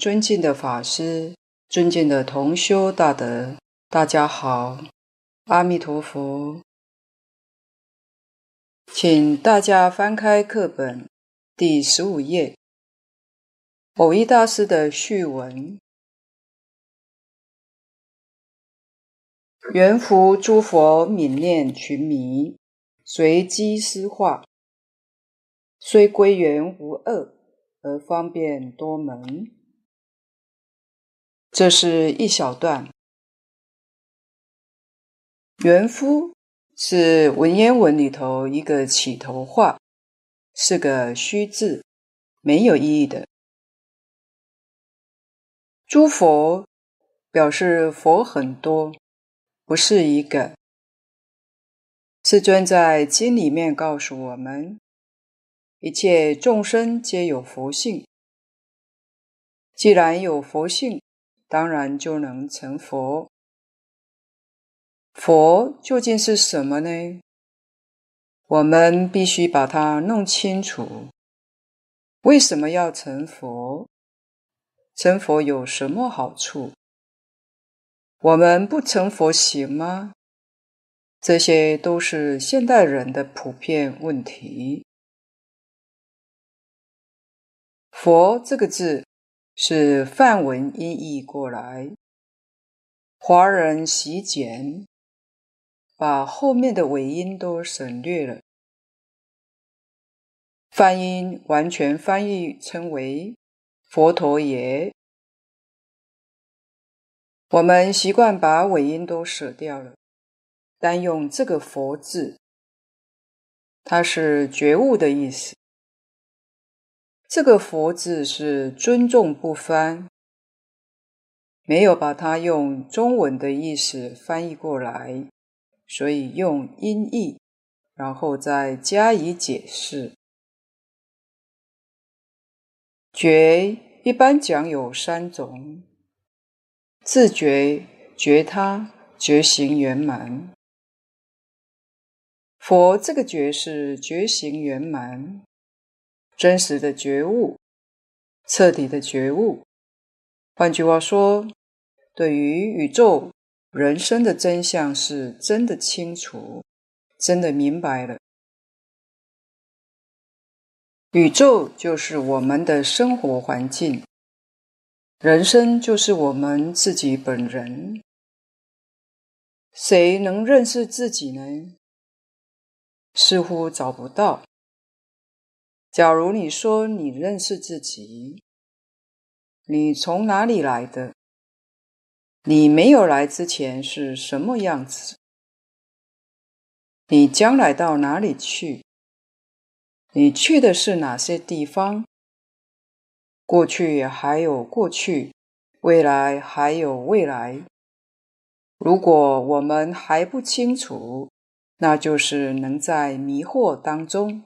尊敬的法师、尊敬的同修大德，大家好，阿弥陀佛。请大家翻开课本第十五页，偶一大师的序文：缘福诸佛愍念群迷，随机施化，虽归元无二。而方便多门，这是一小段。元夫是文言文里头一个起头话，是个虚字，没有意义的。诸佛表示佛很多，不是一个。世尊在经里面告诉我们。一切众生皆有佛性，既然有佛性，当然就能成佛。佛究竟是什么呢？我们必须把它弄清楚。为什么要成佛？成佛有什么好处？我们不成佛行吗？这些都是现代人的普遍问题。佛这个字是梵文音译过来，华人习简，把后面的尾音都省略了，梵音完全翻译称为佛陀爷。我们习惯把尾音都舍掉了，单用这个佛字，它是觉悟的意思。这个“佛”字是尊重不翻，没有把它用中文的意思翻译过来，所以用音译，然后再加以解释。觉一般讲有三种：自觉、觉他、觉行圆满。佛这个觉是觉行圆满。真实的觉悟，彻底的觉悟。换句话说，对于宇宙人生的真相是真的清楚，真的明白了。宇宙就是我们的生活环境，人生就是我们自己本人。谁能认识自己呢？似乎找不到。假如你说你认识自己，你从哪里来的？你没有来之前是什么样子？你将来到哪里去？你去的是哪些地方？过去还有过去，未来还有未来。如果我们还不清楚，那就是能在迷惑当中。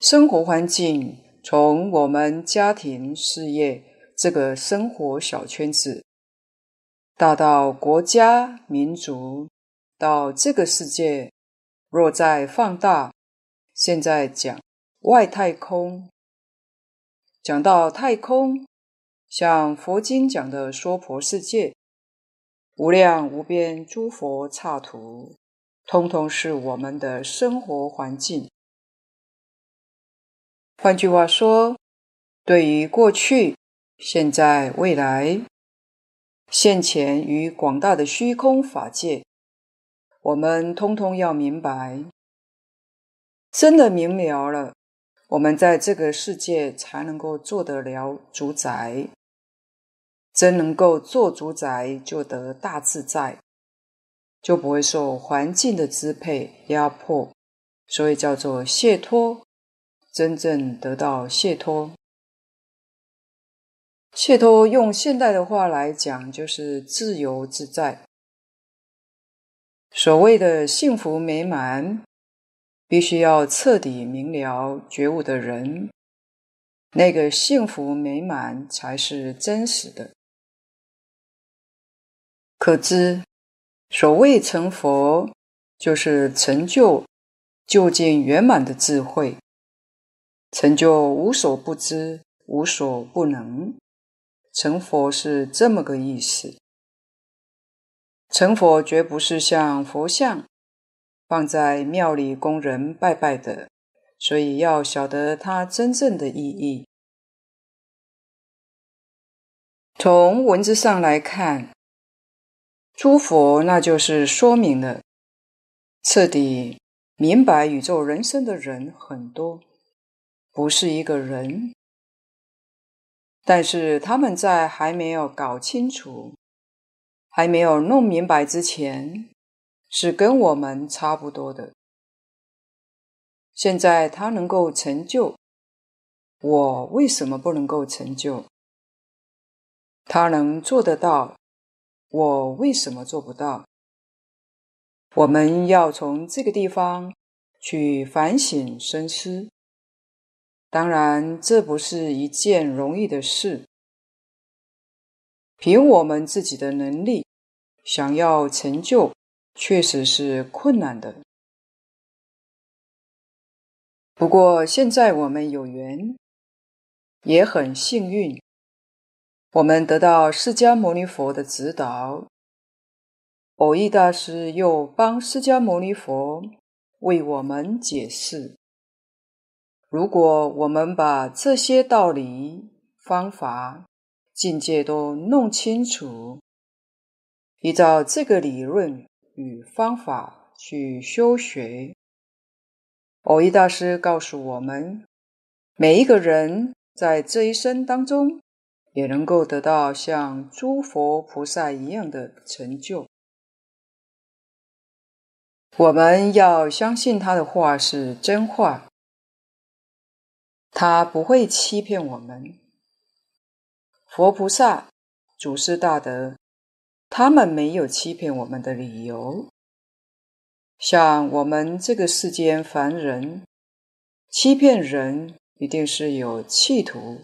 生活环境，从我们家庭、事业这个生活小圈子，大到国家、民族，到这个世界，若再放大，现在讲外太空，讲到太空，像佛经讲的娑婆世界，无量无边诸佛刹土，通通是我们的生活环境。换句话说，对于过去、现在、未来、现前与广大的虚空法界，我们通通要明白。真的明了了，我们在这个世界才能够做得了主宰。真能够做主宰，就得大自在，就不会受环境的支配压迫，所以叫做解脱。真正得到解脱，解脱用现代的话来讲，就是自由自在。所谓的幸福美满，必须要彻底明了觉悟的人，那个幸福美满才是真实的。可知，所谓成佛，就是成就究竟圆满的智慧。成就无所不知、无所不能。成佛是这么个意思。成佛绝不是像佛像放在庙里供人拜拜的，所以要晓得它真正的意义。从文字上来看，诸佛那就是说明了彻底明白宇宙人生的人很多，不是一个人，但是他们在还没有搞清楚。还没有弄明白之前，是跟我们差不多的。现在他能够成就，我为什么不能够成就？他能做得到，我为什么做不到？我们要从这个地方去反省深思。当然，这不是一件容易的事。凭我们自己的能力，想要成就，确实是困难的。不过现在我们有缘，也很幸运，我们得到释迦牟尼佛的指导。偶益大师又帮释迦牟尼佛为我们解释：如果我们把这些道理、方法，境界都弄清楚，依照这个理论与方法去修学。蕅益大师告诉我们，每一个人在这一生当中，也能够得到像诸佛菩萨一样的成就。我们要相信他的话是真话，他不会欺骗我们。佛菩萨、祖师大德，他们没有欺骗我们的理由。像我们这个世间凡人，欺骗人一定是有企图、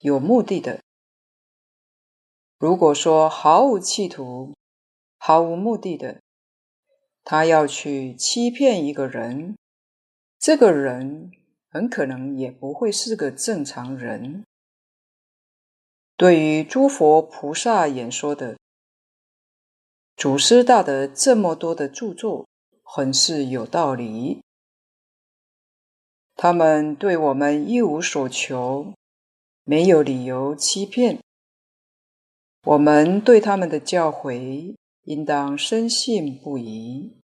有目的的。如果说毫无企图、毫无目的的，他要去欺骗一个人，这个人很可能也不会是个正常人。对于诸佛菩萨演说的祖师大德这么多的著作，很是有道理。他们对我们一无所求，没有理由欺骗。我们对他们的教诲，应当深信不疑。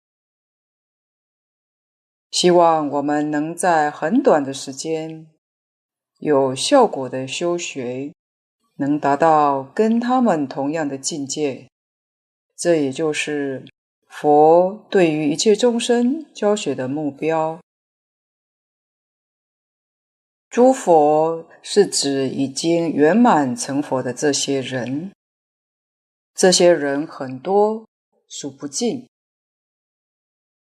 希望我们能在很短的时间，有效果的修学。能达到跟他们同样的境界，这也就是佛对于一切众生教学的目标。诸佛是指已经圆满成佛的这些人，这些人很多，数不尽。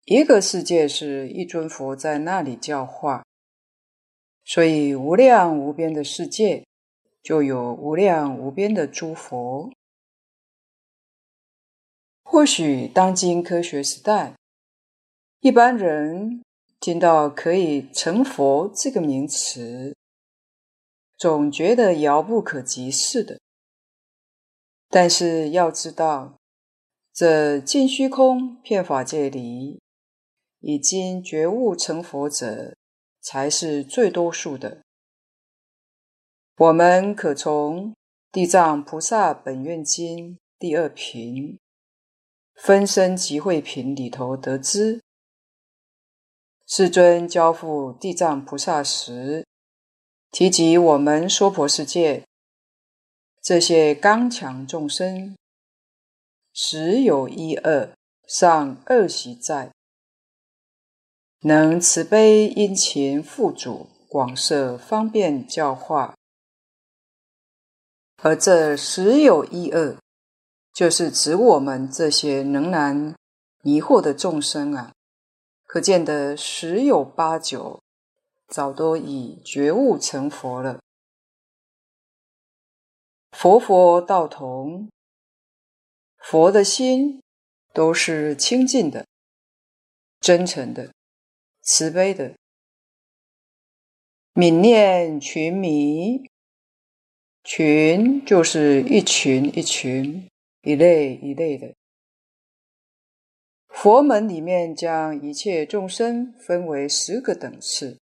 一个世界是一尊佛在那里教化，所以无量无边的世界。就有无量无边的诸佛。或许当今科学时代，一般人听到可以成佛这个名词，总觉得遥不可及似的。但是要知道，这尽虚空遍法界里，已经觉悟成佛者，才是最多数的。我们可从《地藏菩萨本愿经》第二品《分身集会品》里头得知，世尊交付地藏菩萨时，提及我们娑婆世界这些刚强众生，实有一二上二习在，能慈悲殷勤付嘱，广设方便教化。而这十有一二，就是指我们这些仍然迷惑的众生啊！可见得十有八九，早都已觉悟成佛了。佛佛道同，佛的心都是清净的、真诚的、慈悲的，愍念群迷。群就是一群一群、一类一类的。佛门里面将一切众生分为十个等次，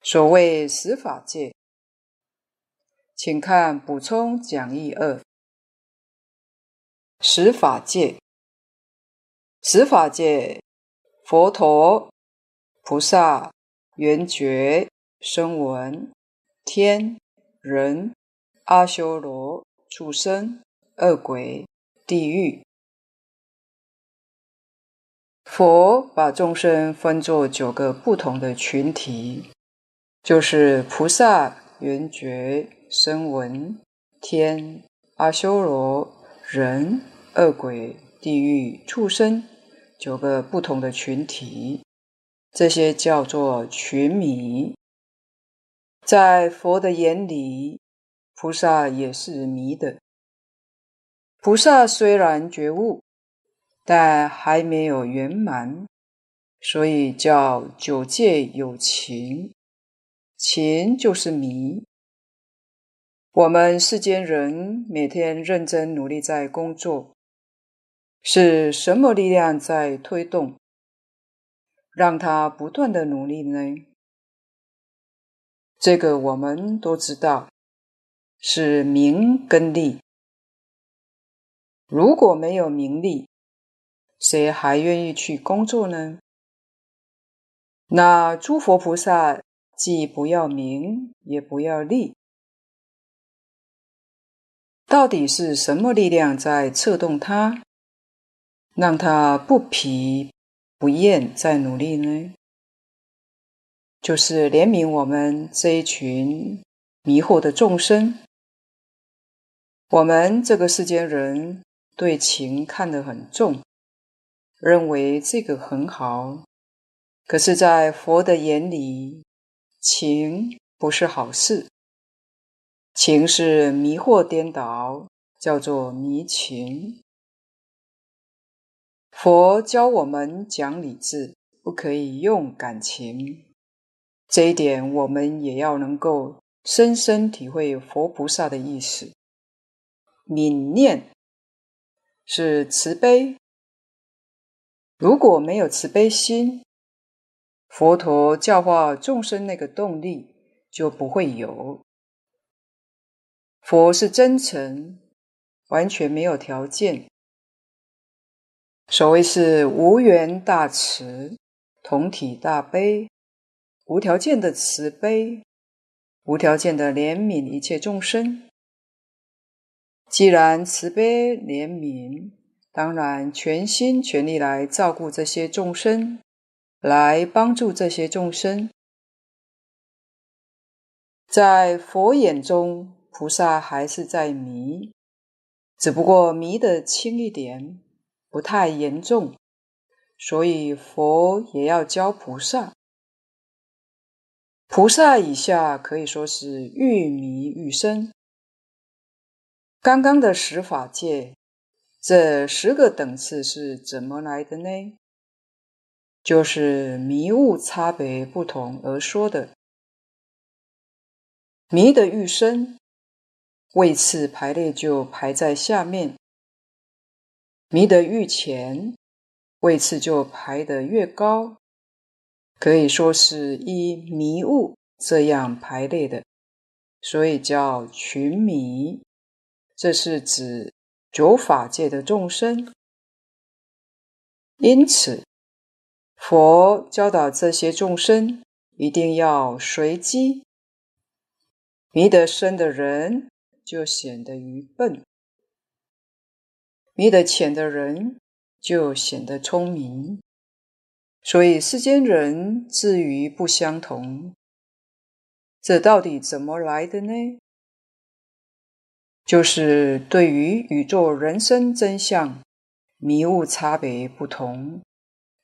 所谓十法界。请看补充讲义二。十法界，十法界，佛陀、菩萨、缘觉、声闻、天、人、阿修罗、畜生、恶鬼、地狱。佛把众生分作九个不同的群体，就是菩萨、缘觉、声闻、天、阿修罗、人、恶鬼、地狱、畜生，九个不同的群体，这些叫做群迷。在佛的眼里，菩萨也是迷的。菩萨虽然觉悟。但还没有圆满，所以叫九界有情，情就是迷。我们世间人每天认真努力在工作，是什么力量在推动，让他不断的努力呢？这个我们都知道，是名跟利。如果没有名利，谁还愿意去工作呢？那诸佛菩萨既不要名，也不要利，到底是什么力量在策动他，让他不疲不厌在努力呢？就是怜悯我们这一群迷惑的众生。我们这个世间人对情看得很重。认为这个很好，可是，在佛的眼里，情不是好事，情是迷惑颠倒，叫做迷情。佛教我们讲理智，不可以用感情，这一点我们也要能够深深体会佛菩萨的意思。愍念是慈悲。如果没有慈悲心，佛陀教化众生那个动力就不会有。佛是真诚，完全没有条件。所谓是无缘大慈，同体大悲，无条件的慈悲，无条件的怜悯一切众生。既然慈悲怜悯，当然，全心全力来照顾这些众生，来帮助这些众生。在佛眼中，菩萨还是在迷，只不过迷得轻一点，不太严重，所以佛也要教菩萨。菩萨以下可以说是愈迷愈深。刚刚的十法界。这十个等次是怎么来的呢？就是迷悟差别不同而说的。迷的愈深，位次排列就排在下面；迷得愈浅，位次就排得越高。可以说是依迷雾这样排列的，所以叫群迷。这是指。九法界的众生，因此佛教导这些众生一定要随机。迷得深的人就显得愚笨，迷得浅的人就显得聪明。所以世间人智愚不相同，这到底怎么来的呢？就是对于宇宙人生真相迷悟差别不同，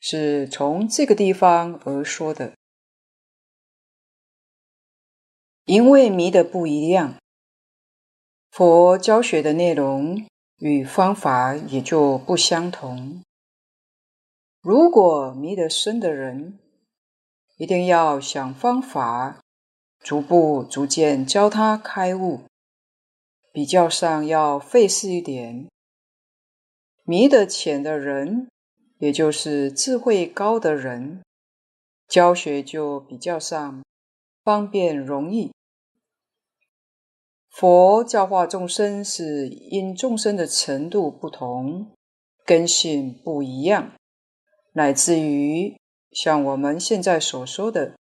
是从这个地方而说的。因为迷的不一样，佛教学的内容与方法也就不相同。如果迷得深的人，一定要想方法，逐步逐渐教他开悟。比较上要费事一点。迷得浅的人，也就是智慧高的人，教学就比较上方便容易。佛教化众生是因众生的程度不同，根性不一样，乃至于像我们现在所说的，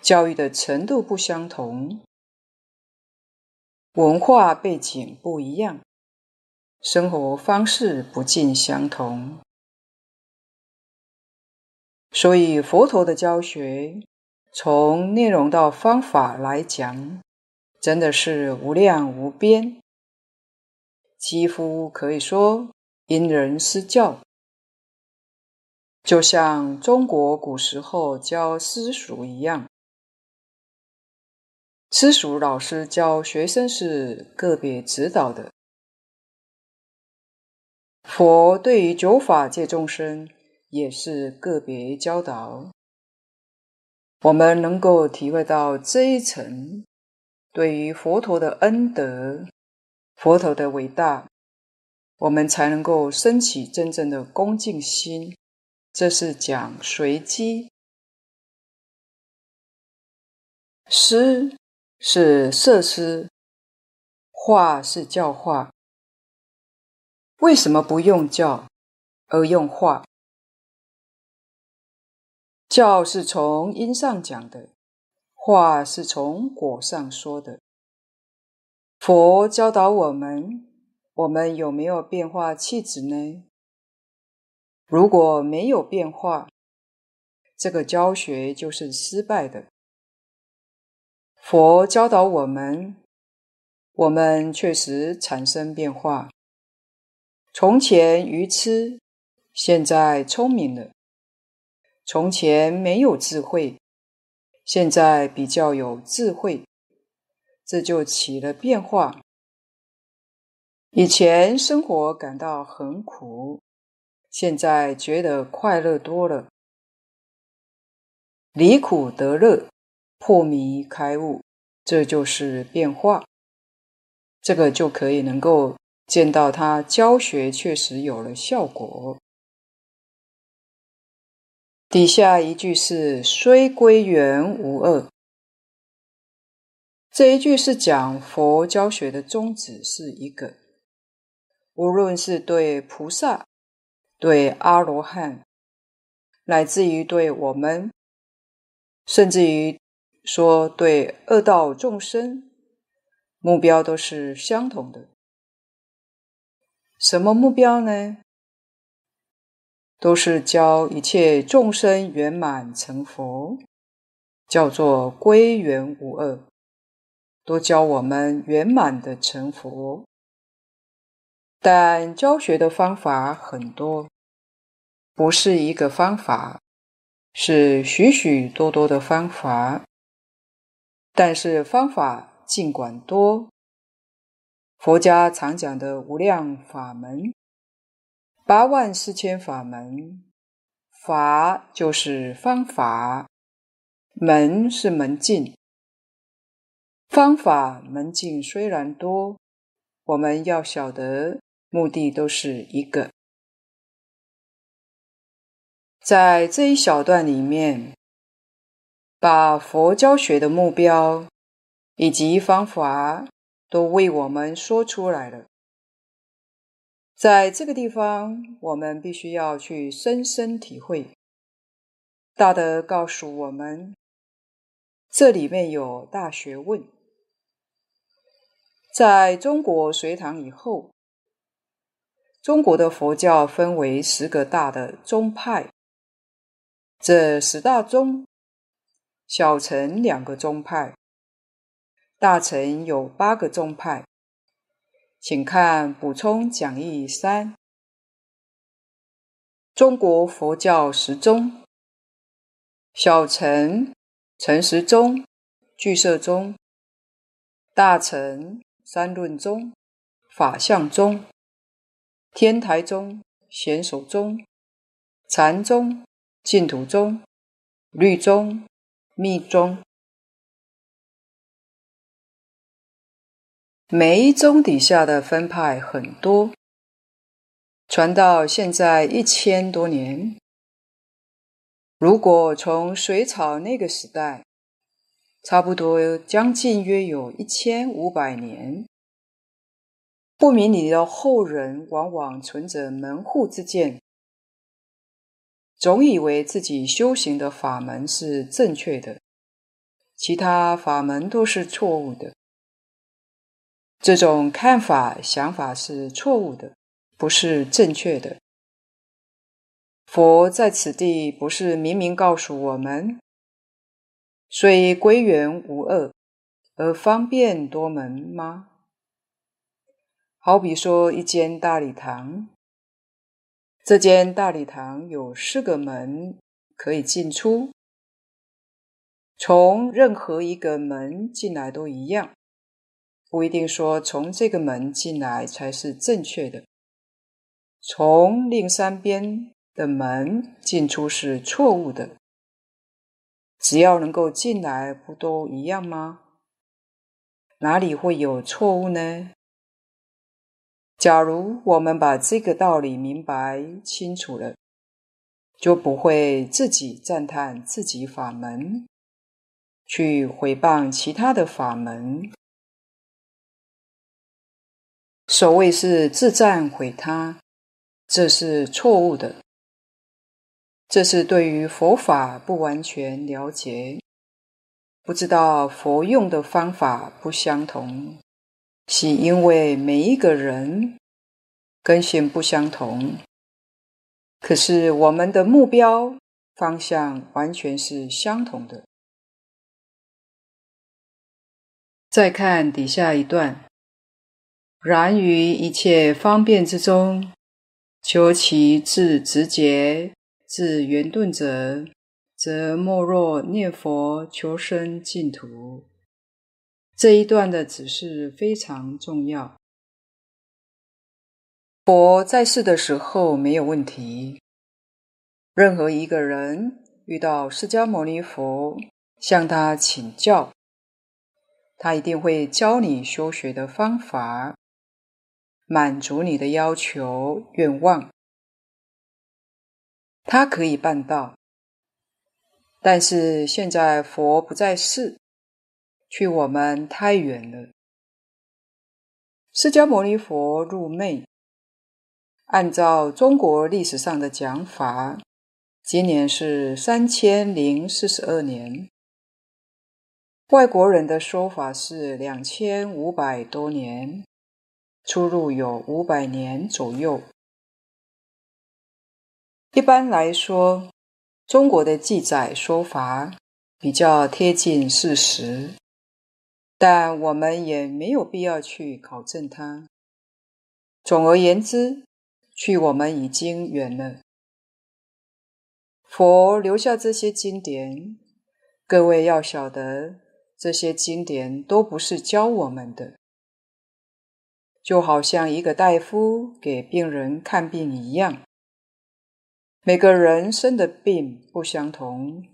教育的程度不相同，文化背景不一样。生活方式不尽相同，所以佛陀的教学，从内容到方法来讲，真的是无量无边，几乎可以说因人施教，就像中国古时候教私塾一样，私塾老师教学生是个别指导的。佛对于九法界众生也是个别教导，我们能够体会到这一层，对于佛陀的恩德、佛陀的伟大，我们才能够升起真正的恭敬心。这是讲随机，师是设施，化是教化。为什么不用教而用化？教是从因上讲的，话是从果上说的。佛教导我们，我们有没有变化气质呢？如果没有变化，这个教学就是失败的。佛教导我们，我们确实产生变化。从前愚痴，现在聪明了；从前没有智慧，现在比较有智慧，这就起了变化。以前生活感到很苦，现在觉得快乐多了。离苦得乐，破迷开悟，这就是变化。这个就可以能够。见到他教学确实有了效果。底下一句是“虽归元无二”，这一句是讲佛教学的宗旨是一个，无论是对菩萨、对阿罗汉，乃至于对我们，甚至于说对恶道众生，目标都是相同的。什么目标呢？都是教一切众生圆满成佛，叫做归元无二，都教我们圆满的成佛。但教学的方法很多，不是一个方法，是许许多多的方法。但是方法尽管多。佛家常讲的无量法门，八万四千法门，法就是方法，门是门径。方法门径虽然多，我们要晓得目的都是一个。在这一小段里面，把佛教学的目标以及方法。都为我们说出来了。在这个地方，我们必须要去深深体会。大德告诉我们，这里面有大学问。在中国隋唐以后，中国的佛教分为十个大的宗派。这十大宗，小乘两个宗派。大乘有八个宗派，请看补充讲义三。中国佛教十宗：小乘陈时宗、俱舍宗；大乘三论宗、法相宗；天台宗、显首宗；禅宗、净土宗；律宗、密宗。每一宗底下的分派很多，传到现在一千多年。如果从隋朝那个时代，差不多将近约有一千五百年，不明理的后人往往存着门户之见，总以为自己修行的法门是正确的，其他法门都是错误的。这种看法、想法是错误的，不是正确的。佛在此地不是明明告诉我们，虽归元无二，而方便多门吗？好比说一间大礼堂，这间大礼堂有四个门可以进出，从任何一个门进来都一样。不一定说从这个门进来才是正确的，从另三边的门进出是错误的。只要能够进来，不都一样吗？哪里会有错误呢？假如我们把这个道理明白清楚了，就不会自己赞叹自己法门，去毁谤其他的法门。所谓是自赞毁他，这是错误的。这是对于佛法不完全了解，不知道佛用的方法不相同，是因为每一个人根性不相同。可是我们的目标方向完全是相同的。再看底下一段。然于一切方便之中，求其至直捷、至圆顿者，则莫若念佛求生净土。这一段的指示非常重要。佛在世的时候没有问题，任何一个人遇到释迦牟尼佛，向他请教，他一定会教你修学的方法。满足你的要求、愿望，他可以办到。但是现在佛不在世，去我们太远了。释迦牟尼佛入灭，按照中国历史上的讲法，今年是三千零四十二年，外国人的说法是两千五百多年。出入有五百年左右。一般来说，中国的记载说法比较贴近事实，但我们也没有必要去考证它。总而言之，距我们已经远了。佛留下这些经典，各位要晓得，这些经典都不是教我们的。就好像一个大夫给病人看病一样，每个人生的病不相同，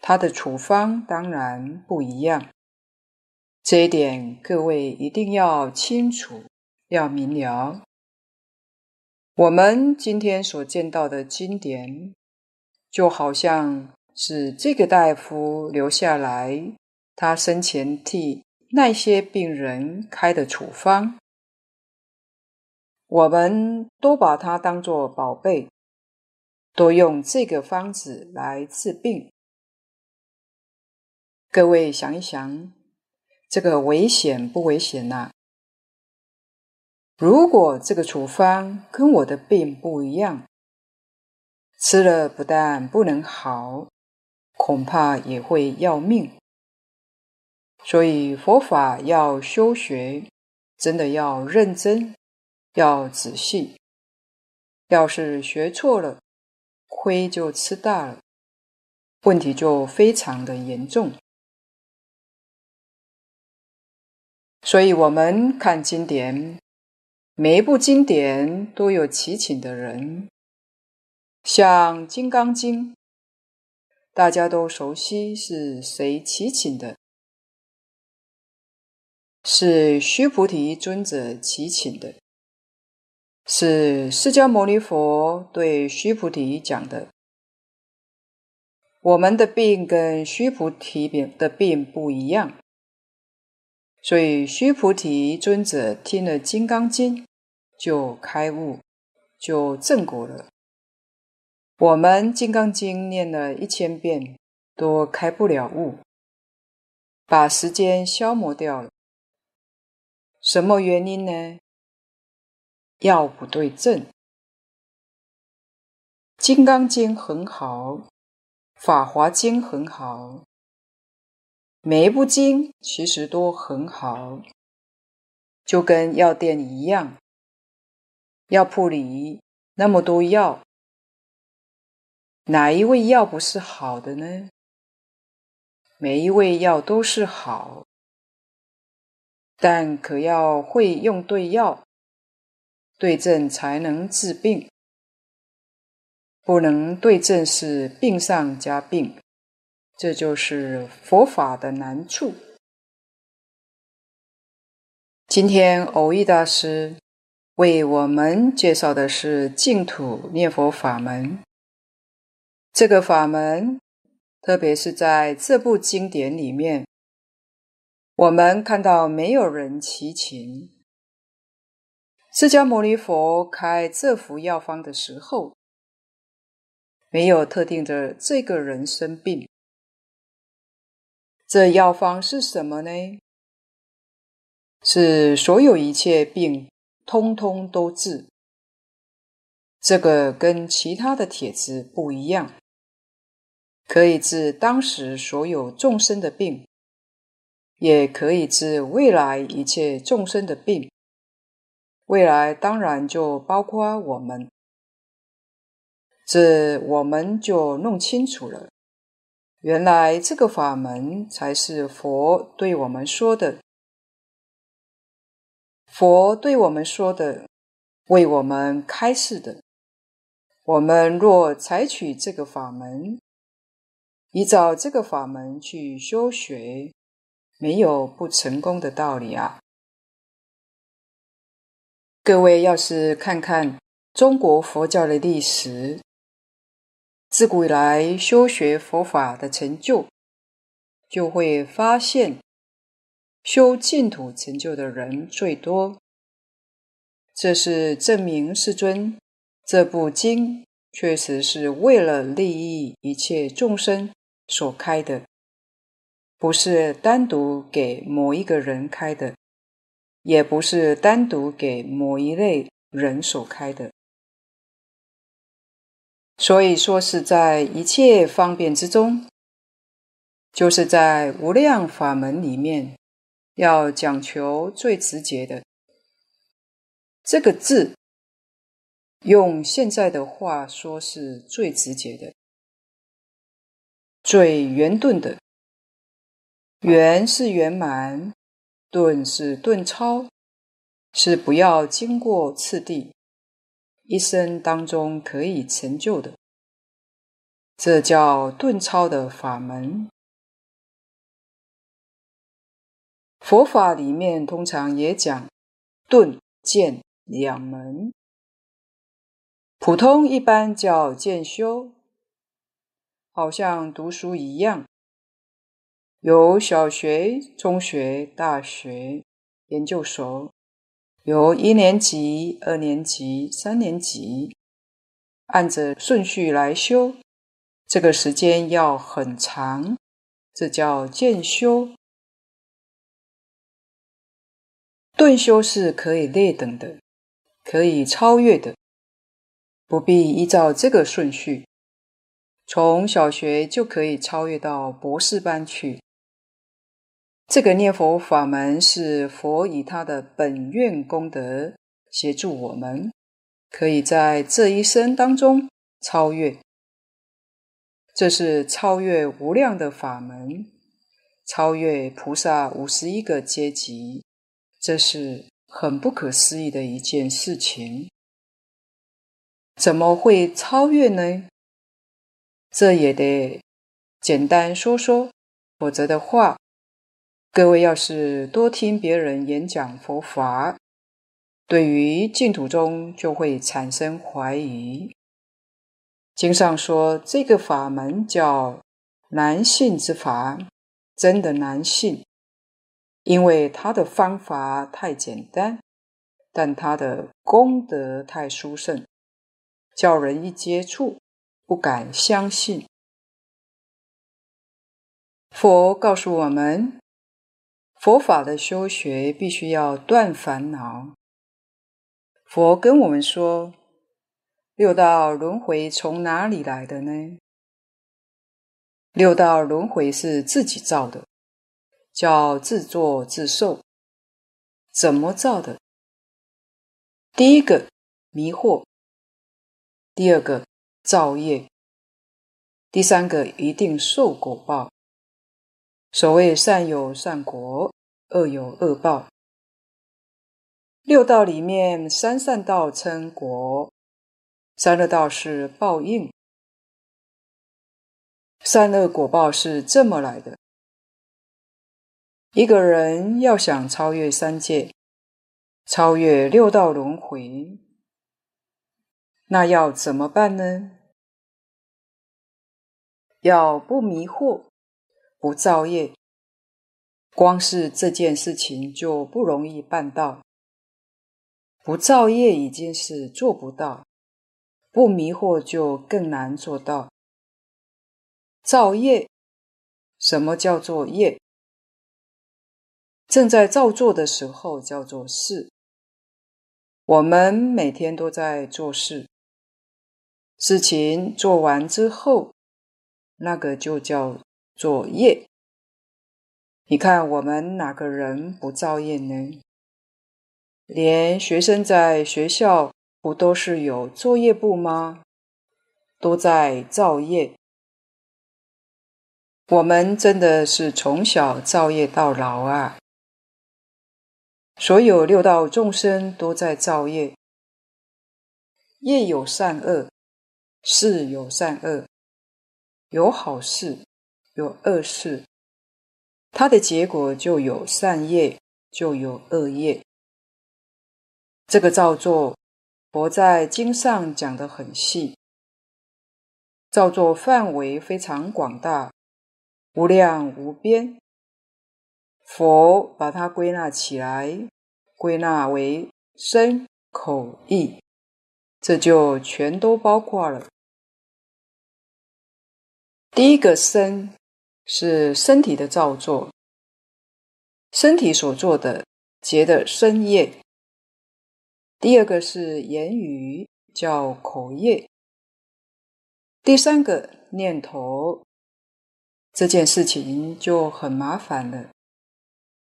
他的处方当然不一样。这一点各位一定要清楚，要明了。我们今天所见到的经典，就好像是这个大夫留下来，他生前替那些病人开的处方。我们都把它当作宝贝，都用这个方子来治病。各位想一想，这个危险不危险呐？如果这个处方跟我的病不一样，吃了不但不能好，恐怕也会要命。所以佛法要修学，真的要认真。要仔细，要是学错了，亏就吃大了，问题就非常的严重。所以，我们看经典，每一部经典都有祈请的人，像《金刚经》，大家都熟悉是谁祈请的？是须菩提尊者祈请的，是释迦牟尼佛对须菩提讲的。我们的病跟须菩提的病不一样，所以须菩提尊者听了《金刚经》就开悟，就正果了。我们《金刚经》念了一千遍，都开不了悟，把时间消磨掉了。什么原因呢？药不对症。《金刚经》很好，《法华经》很好，每一部经其实都很好，就跟药店一样，药铺里那么多药，哪一味药不是好的呢？每一味药都是好。但可要会用对药，对症才能治病。不能对症是病上加病，这就是佛法的难处。今天蕅益大师为我们介绍的是净土念佛法门。这个法门，特别是在这部经典里面。我们看到没有人祈请，释迦牟尼佛开这幅药方的时候，没有特定的这个人生病。这药方是什么呢？是所有一切病通通都治。这个跟其他的帖子不一样，可以治当时所有众生的病。也可以治未来一切众生的病，未来当然就包括我们，这我们就弄清楚了。原来这个法门才是佛对我们说的，佛对我们说的，为我们开示的。我们若采取这个法门，依照这个法门去修学。没有不成功的道理啊！各位要是看看中国佛教的历史，自古以来修学佛法的成就，就会发现修净土成就的人最多。这是证明世尊这部经确实是为了利益一切众生所开的。不是单独给某一个人开的，也不是单独给某一类人所开的。所以说是在一切方便之中，就是在无量法门里面，要讲求最直接的。这个字，用现在的话说是最直接的，最圆顿的。圆是圆满，顿是顿超，是不要经过次第，一生当中可以成就的，这叫顿超的法门。佛法里面通常也讲顿渐两门，普通一般叫渐修，好像读书一样。有小学、中学、大学、研究所，有一年级、二年级、三年级，按着顺序来修，这个时间要很长，这叫渐修。顿修是可以类等的，可以超越的，不必依照这个顺序，从小学就可以超越到博士班去。这个念佛法门是佛以他的本愿功德协助我们，可以在这一生当中超越。这是超越无量的法门，超越菩萨五十一个阶级，这是很不可思议的一件事情。怎么会超越呢？这也得简单说说，否则的话。各位要是多听别人演讲佛法，对于净土宗就会产生怀疑。经上说这个法门叫难信之法，真的难信，因为它的方法太简单，但它的功德太殊胜，叫人一接触不敢相信。佛告诉我们。佛法的修学必须要断烦恼。佛跟我们说，六道轮回从哪里来的呢？六道轮回是自己造的，叫自作自受。怎么造的？第一个迷惑，第二个造业，第三个一定受果报。所谓善有善果，恶有恶报。六道里面，三善道称果，三恶道是报应。善恶果报是这么来的。一个人要想超越三界，超越六道轮回，那要怎么办呢？要不迷惑。不造业，光是这件事情就不容易办到。不造业已经是做不到，不迷惑就更难做到。造业，什么叫做业？正在造作的时候叫做事。我们每天都在做事，事情做完之后，那个就叫。作业，你看我们哪个人不造业呢？连学生在学校不都是有作业簿吗？都在造业。我们真的是从小造业到老啊！所有六道众生都在造业，业有善恶，事有善恶，有好事。有恶事，它的结果就有善业，就有恶业。这个造作，佛在经上讲得很细，造作范围非常广大，无量无边。佛把它归纳起来，归纳为身口意，这就全都包括了。第一个身。是身体的造作，身体所做的结的身业。第二个是言语，叫口业。第三个念头，这件事情就很麻烦了。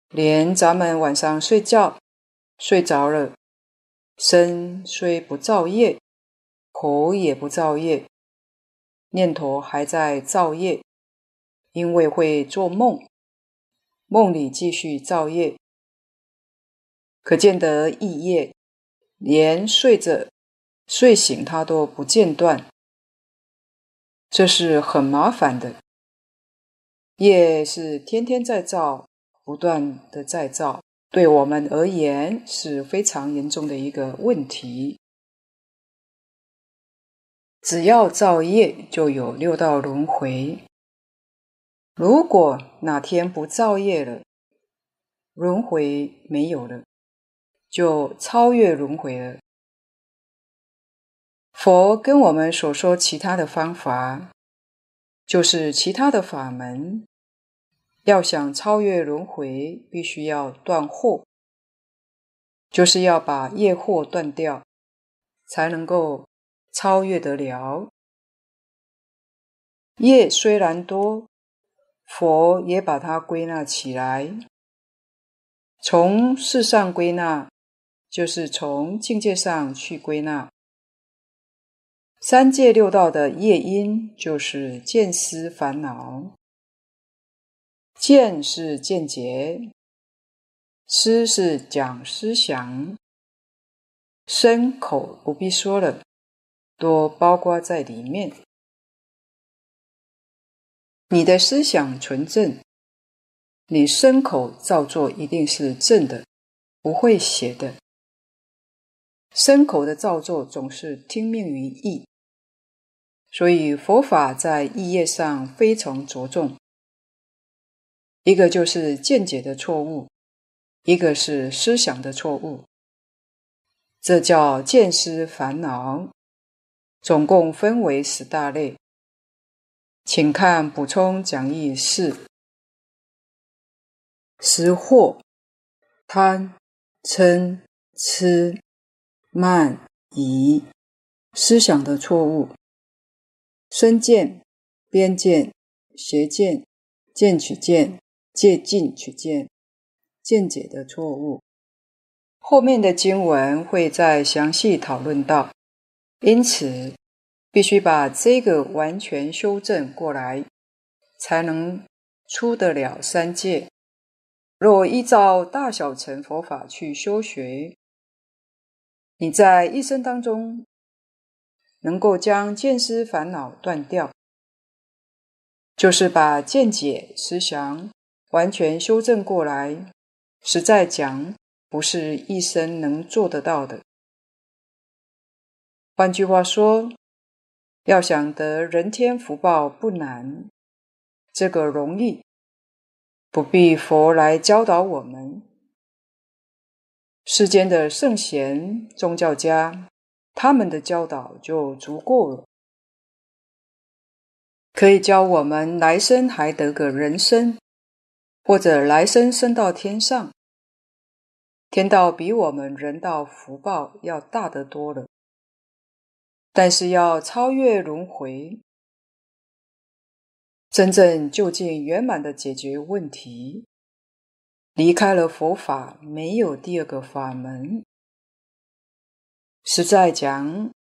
连咱们晚上睡觉睡着了，身虽不造业，口也不造业，念头还在造业。因为会做梦，梦里继续造业，可见得意业，连睡着、睡醒他都不间断，这是很麻烦的。业是天天在造，不断的在造，对我们而言是非常严重的一个问题。只要造业，就有六道轮回。如果哪天不造业了，轮回没有了，就超越轮回了。佛跟我们所说其他的方法，就是其他的法门。要想超越轮回，必须要断惑，就是要把业惑断掉，才能够超越得了。业虽然多。佛也把它归纳起来，从事上归纳，就是从境界上去归纳。三界六道的业因，就是见思烦恼。见是见解，思是讲思想，身口不必说了，多包括在里面。你的思想纯正，你身口造作一定是正的，不会邪的。身口的造作总是听命于意，所以佛法在意业上非常着重。一个就是见解的错误，一个是思想的错误，这叫见思烦恼。总共分为十大类，请看补充讲义四。识货、贪、嗔、痴、慢、疑，思想的错误；身见、边见、邪见、见取见、戒禁取见，见解的错误。后面的经文会再详细讨论到，因此必须把这个完全修正过来，才能出得了三界。若依照大小乘佛法去修学，你在一生当中能够将见思烦恼断掉，就是把见解思想完全修正过来。实在讲，不是一生能做得到的。换句话说，要想得人天福报不难，这个容易。不必佛来教导我们，世间的圣贤宗教家，他们的教导就足够了，可以教我们来生还得个人生，或者来生升到天上，天道比我们人道福报要大得多了。但是要超越轮回。真正就近圆满的解决问题，离开了佛法，没有第二个法门。实在讲，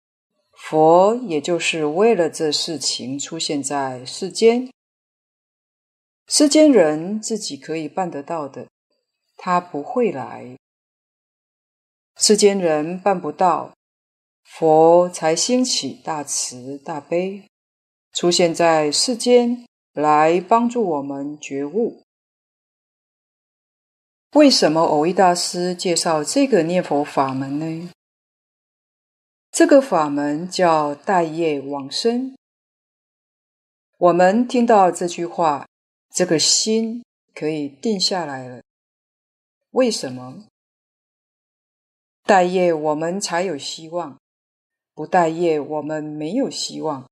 佛也就是为了这事情出现在世间。世间人自己可以办得到的，他不会来。世间人办不到，佛才兴起大慈大悲，出现在世间。来帮助我们觉悟。为什么蕅益大师介绍这个念佛法门呢？这个法门叫待业往生。我们听到这句话，这个心可以定下来了。为什么？待业我们才有希望，不带业我们没有希望。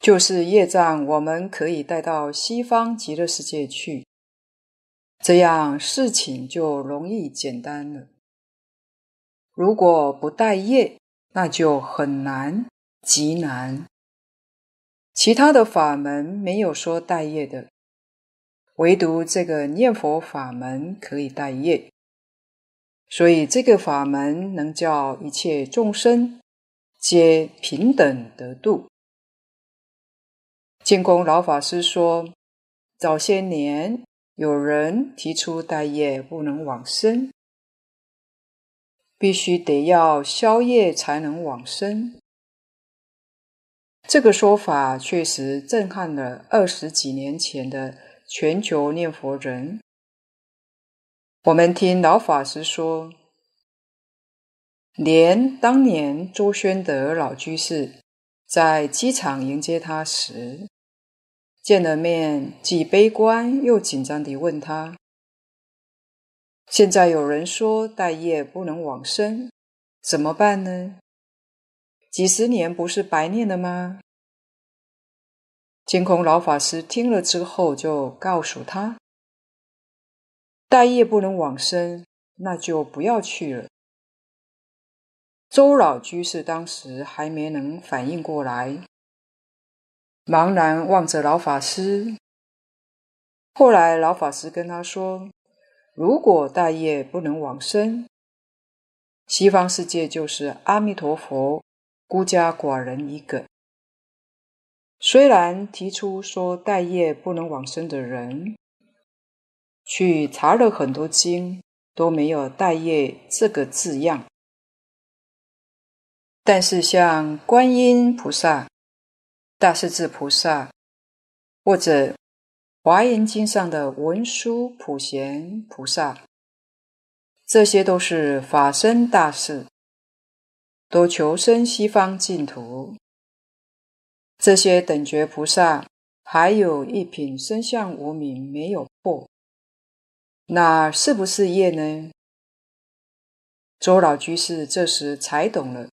就是业障，我们可以带到西方极乐世界去，这样事情就容易简单了。如果不带业，那就很难，极难。其他的法门没有说带业的，唯独这个念佛法门可以带业，所以这个法门能叫一切众生皆平等得度。净空老法师说：“早些年有人提出待业不能往生，必须得要宵夜才能往生。”这个说法确实震撼了二十几年前的全球念佛人。我们听老法师说，连当年周宣德老居士在机场迎接他时，见了面，既悲观又紧张地问他：“现在有人说待业不能往生，怎么办呢？几十年不是白念了吗？”净空老法师听了之后，就告诉他：“带业不能往生，那就不要去了。”周老居士当时还没能反应过来。茫然望着老法师。后来老法师跟他说：“如果大业不能往生，西方世界就是阿弥陀佛孤家寡人一个。虽然提出说带业不能往生的人，去查了很多经，都没有带业这个字样，但是像观音菩萨。”大势至菩萨，或者华严经上的文殊、普贤菩萨，这些都是法身大士，都求生西方净土。这些等觉菩萨还有一品身相无明没有破，那是不是业呢？周老居士这时才懂了，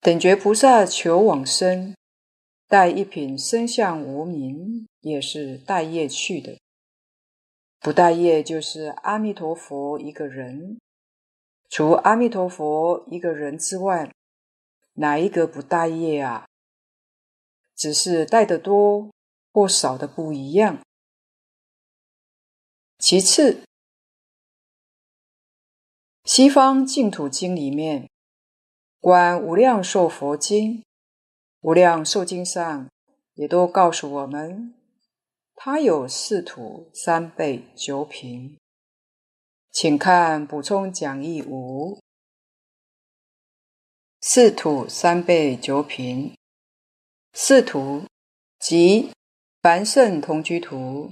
等觉菩萨求往生，带一品身相无明，也是带业去的。不带业，就是阿弥陀佛一个人。除阿弥陀佛一个人之外，哪一个不带业啊？只是带得多或少的不一样。其次，西方净土经里面，《观无量寿佛经》、《无量寿经》上也都告诉我们，它有四土三辈九品。请看补充讲义五：四土三辈九品，四土即凡圣同居土、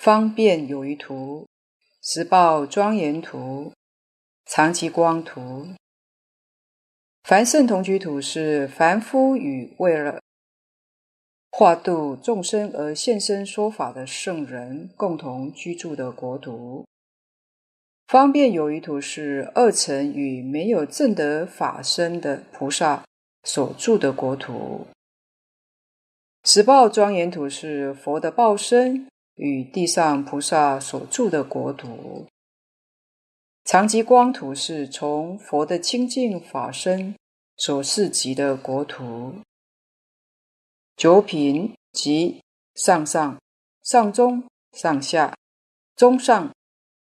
方便有余土、十报庄严土。长吉光土，凡圣同居土是凡夫与为了化度众生而现身说法的圣人共同居住的国土。方便有余土是二乘与没有证得法身的菩萨所住的国土。十报庄严土是佛的报身与地上菩萨所住的国土。常吉光土是从佛的清净法身所示及的国土。九品即上上、上中、上下、中上、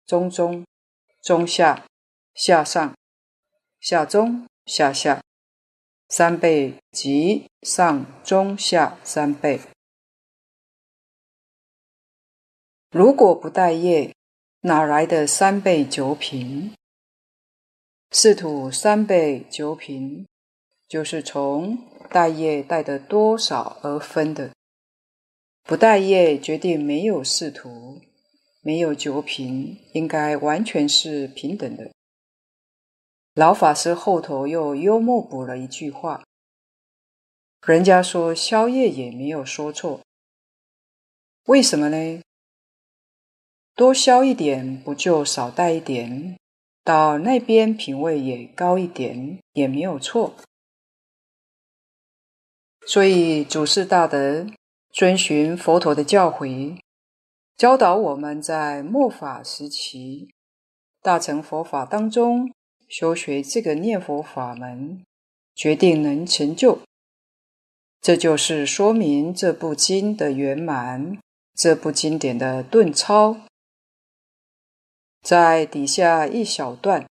中中、中下、下上、下中、下下。三倍即上中下三倍。如果不带业，哪来的三倍九品？四土三倍九品，就是从带业带的多少而分的。不带业，决定没有四土，没有九品，应该完全是平等的。老法师后头又幽默补了一句话：人家说宵夜也没有说错，为什么呢？多消一点，不就少带一点？到那边品位也高一点，也没有错。所以祖师大德遵循佛陀的教诲，教导我们在末法时期大乘佛法当中修学这个念佛法门，决定能成就。这就是说明这部经的圆满，这部经典的顿超。在底下一小段，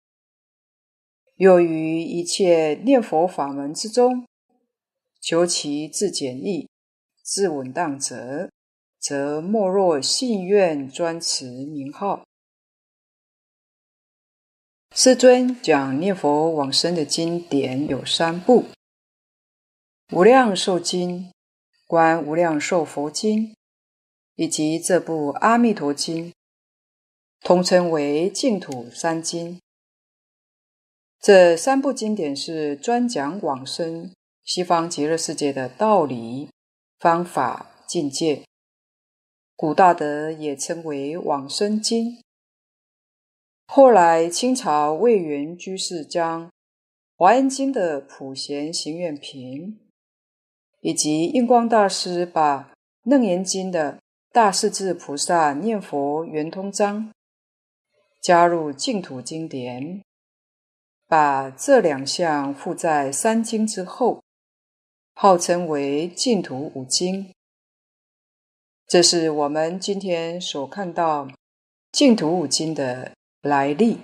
又于一切念佛法门之中，求其自简易、自稳当者，则莫若信愿专持名号。世尊讲念佛往生的经典有三部：《无量寿经》、《观无量寿佛经》，以及这部《阿弥陀经》。统称为净土三经。这三部经典是专讲往生西方极乐世界的道理、方法、境界。古大德也称为往生经。后来清朝魏源居士将华严经的普贤行愿品，以及印光大师把楞严经的大势至菩萨念佛圆通章。加入净土经典，把这两项附在三经之后，号称为净土五经。这是我们今天所看到净土五经的来历。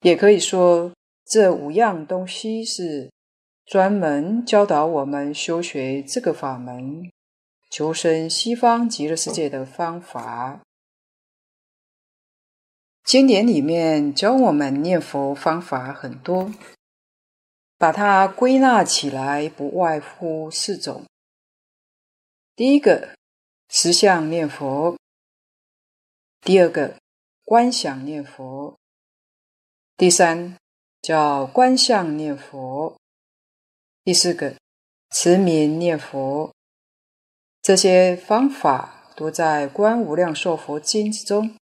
也可以说，这五样东西是专门教导我们修学这个法门、求生西方极乐世界的方法。经典里面教我们念佛方法很多，把它归纳起来，不外乎四种：第一个持相念佛，第二个观想念佛，第三叫观相念佛，第四个持名念佛。这些方法都在《观无量寿佛经》之中。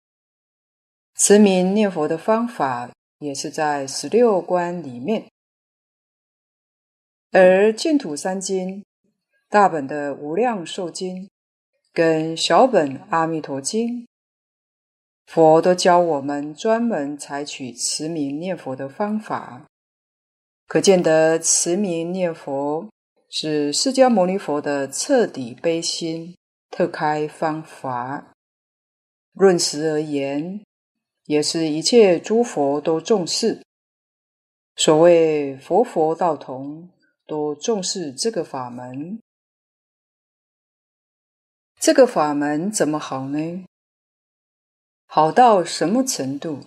持名念佛的方法也是在十六观里面，而净土三经。大本的《无量寿经》跟小本《阿弥陀经》，佛都教我们专门采取持名念佛的方法，可见得持名念佛是释迦牟尼佛的彻底悲心特开方法。论实而言，也是一切诸佛都重视。所谓佛佛道同，都重视这个法门。这个法门怎么好呢？好到什么程度？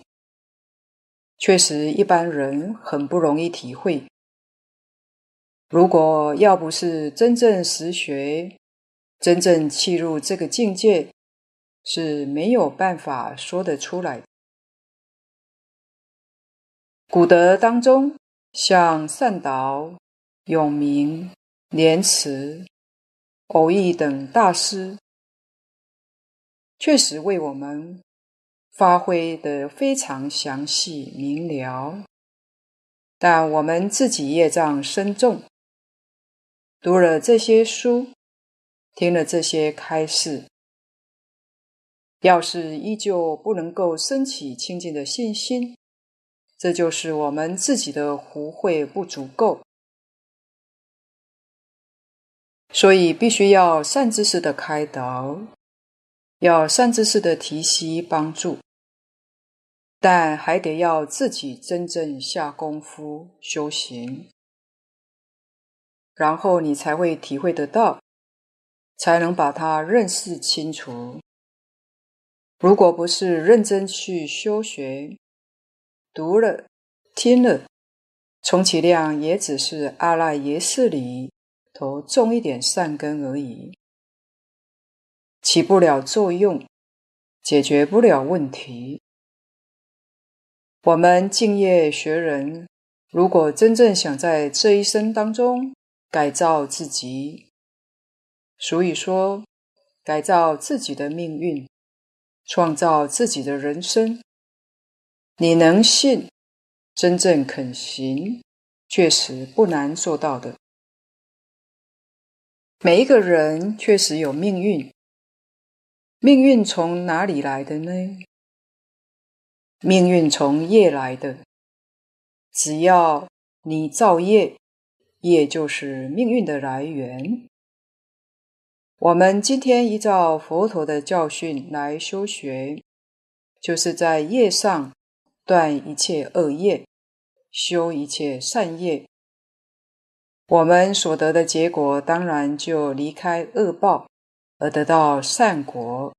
确实一般人很不容易体会。如果要不是真正实学，真正契入这个境界，是没有办法说得出来的。古德当中，像善导、永明、莲池、蕅益等大师。确实为我们发挥得非常详细明了，但我们自己业障深重，读了这些书，听了这些开示，要是依旧不能够升起清净的信心，这就是我们自己的福慧不足够，所以必须要善知识的开导。要善知识的提携帮助，但还得要自己真正下功夫修行，然后你才会体会得到，才能把它认识清楚。如果不是认真去修学，读了、听了，充其量也只是阿赖耶识里头种一点善根而已。起不了作用，解决不了问题。我们敬业学人，如果真正想在这一生当中改造自己，所以说改造自己的命运，创造自己的人生，你能信，真正肯行，确实不难做到的。每一个人确实有命运。命运从哪里来的呢？命运从业来的。只要你造业，业就是命运的来源。我们今天依照佛陀的教训来修学，就是在业上断一切恶业，修一切善业。我们所得的结果，当然就离开恶报。而得到善果，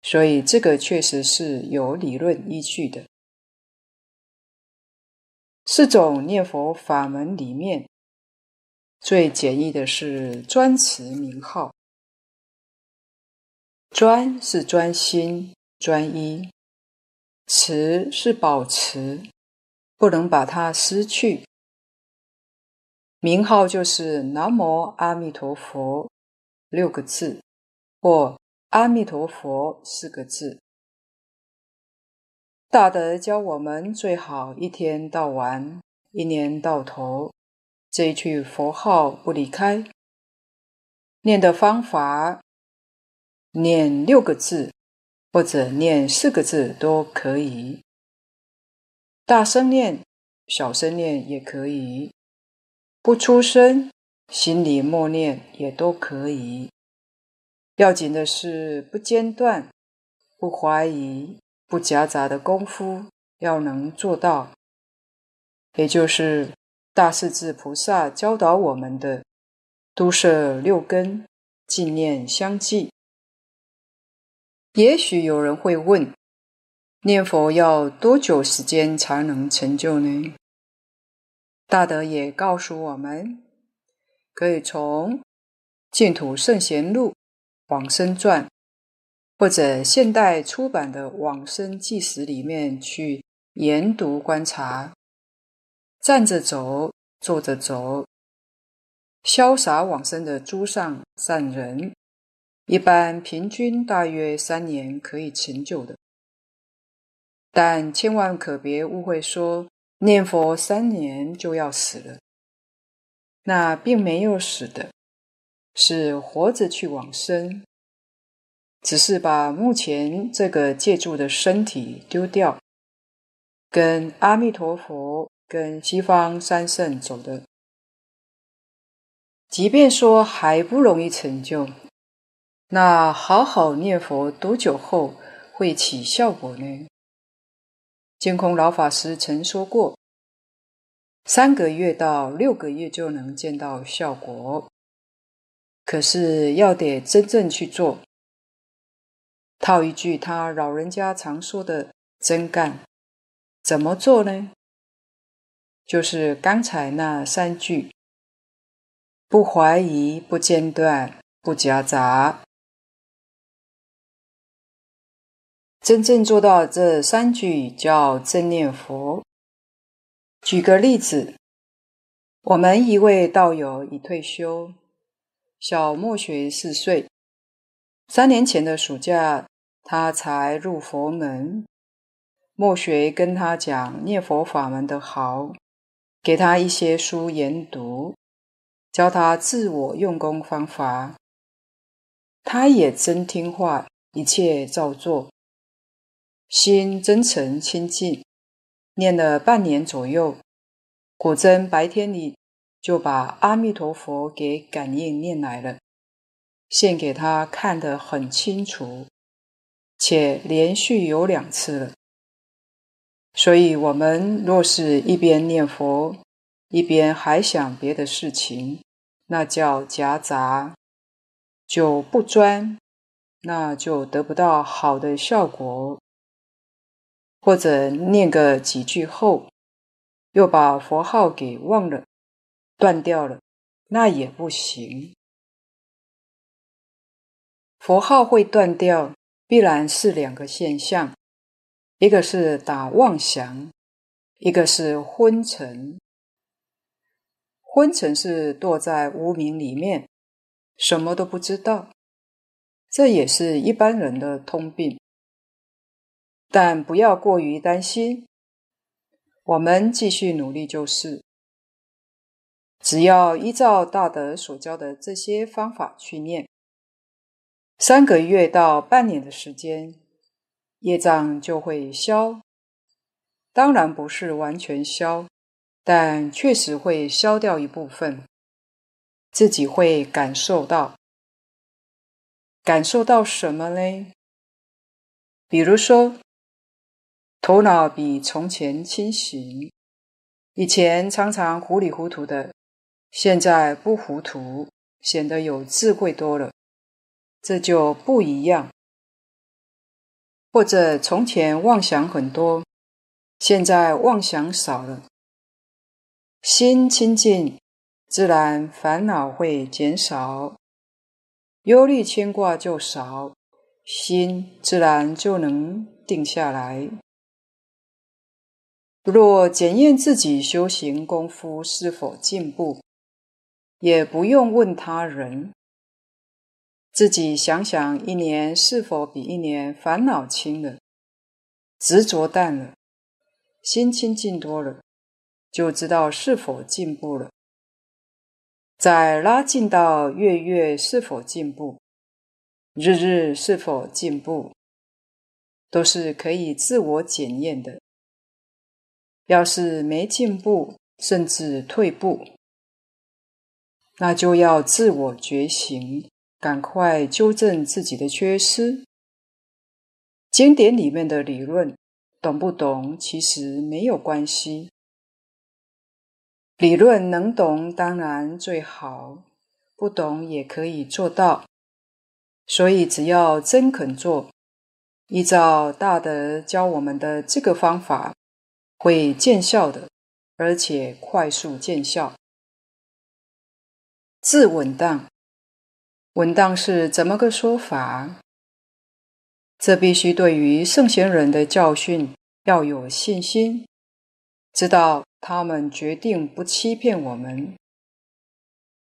所以这个确实是有理论依据的。四种念佛法门里面，最简易的是专持名号。专是专心、专一；持是保持，不能把它失去。名号就是南无阿弥陀佛六个字。或阿弥陀佛四个字，大德教我们最好一天到晚、一年到头，这一句佛号不离开。念的方法，念六个字或者念四个字都可以，大声念、小声念也可以，不出声，心里默念也都可以。要紧的是不间断、不怀疑、不夹杂的功夫，要能做到，也就是大势至菩萨教导我们的“都摄六根，净念相继”。也许有人会问：念佛要多久时间才能成就呢？大德也告诉我们，可以从净土圣贤录、往生传，或者现代出版的往生纪实里面去研读观察，站着走，坐着走，潇洒往生的诸上善人，一般平均大约三年可以成就的。但千万可别误会说，念佛三年就要死了，那并没有死的。是活着去往生，只是把目前这个借助的身体丢掉，跟阿弥陀佛、跟西方三圣走的。即便说还不容易成就，那好好念佛多久后会起效果呢？净空老法师曾说过，三个月到六个月就能见到效果。可是要得真正去做，套一句他老人家常说的“真干”，怎么做呢？就是刚才那三句：不怀疑、不间断、不夹杂。真正做到这三句，叫正念佛。举个例子，我们一位道友已退休。小莫学四岁，三年前的暑假，他才入佛门。莫学跟他讲念佛法门的好，给他一些书研读，教他自我用功方法。他也真听话，一切照做，心真诚清净，念了半年左右，果真白天里。就把阿弥陀佛给感应念来了，现给他看得很清楚，且连续有两次了。所以，我们若是一边念佛，一边还想别的事情，那叫夹杂，就不专，那就得不到好的效果。或者念个几句后，又把佛号给忘了。断掉了，那也不行。佛号会断掉，必然是两个现象：一个是打妄想，一个是昏沉。昏沉是堕在无明里面，什么都不知道，这也是一般人的通病。但不要过于担心，我们继续努力就是。只要依照大德所教的这些方法去念，三个月到半年的时间，业障就会消。当然不是完全消，但确实会消掉一部分，自己会感受到。感受到什么呢？比如说，头脑比从前清醒，以前常常糊里糊涂的。现在不糊涂，显得有智慧多了，这就不一样。或者从前妄想很多，现在妄想少了，心清净，自然烦恼会减少，忧虑牵挂就少，心自然就能定下来。若检验自己修行功夫是否进步，也不用问他人，自己想想，一年是否比一年烦恼轻了，执着淡了，心清净多了，就知道是否进步了。再拉近到月月是否进步，日日是否进步，都是可以自我检验的。要是没进步，甚至退步，那就要自我觉醒，赶快纠正自己的缺失。经典里面的理论，懂不懂其实没有关系。理论能懂当然最好，不懂也可以做到。所以只要真肯做，依照大德教我们的这个方法，会见效的，而且快速见效。自稳当，稳当是怎么个说法？这必须对于圣贤人的教训要有信心，知道他们决定不欺骗我们。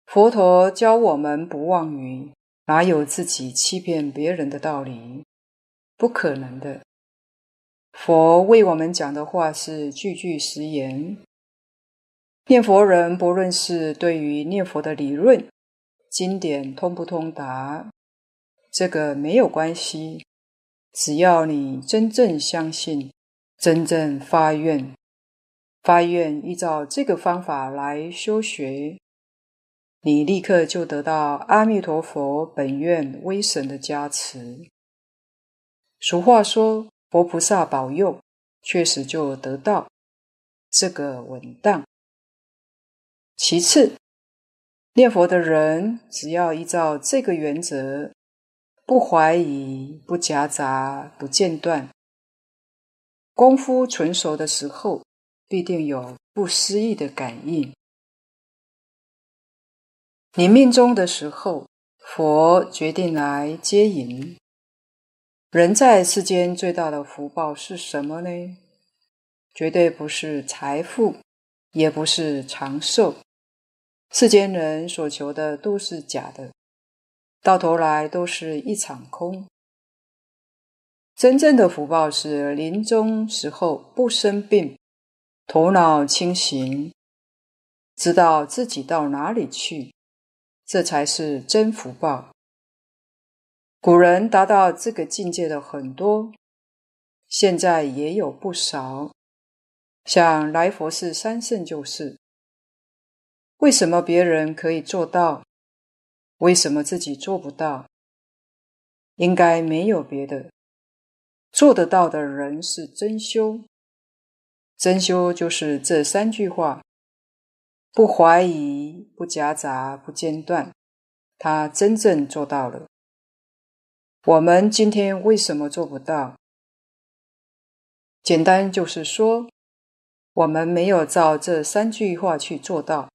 佛陀教我们不妄语，哪有自己欺骗别人的道理？不可能的。佛为我们讲的话是句句实言。念佛人不论是对于念佛的理论、经典通不通达，这个没有关系。只要你真正相信，真正发愿，发愿依照这个方法来修学，你立刻就得到阿弥陀佛本愿威神的加持。俗话说，佛菩萨保佑，确实就得到这个稳当。其次，念佛的人只要依照这个原则。不怀疑，不夹杂，不间断。功夫纯熟的时候，必定有不思议的感应。你命中的时候，佛决定来接引。人在世间最大的福报是什么呢？绝对不是财富，也不是长寿。世间人所求的都是假的。到头来都是一场空。真正的福报是临终时候不生病，头脑清醒，知道自己到哪里去，这才是真福报。古人达到这个境界的很多，现在也有不少，像来佛寺三圣就是。为什么别人可以做到？为什么自己做不到？应该没有别的，做得到的人是真修。真修就是这三句话：不怀疑，不夹杂，不间断。他真正做到了。我们今天为什么做不到？简单就是说，我们没有照这三句话去做到。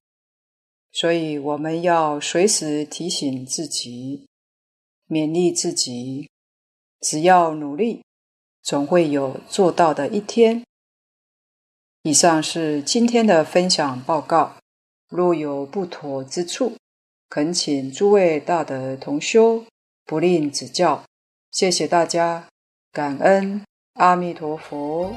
所以我们要随时提醒自己，勉励自己，只要努力，总会有做到的一天。以上是今天的分享报告，若有不妥之处，恳请诸位大德同修不吝指教。谢谢大家，感恩阿弥陀佛。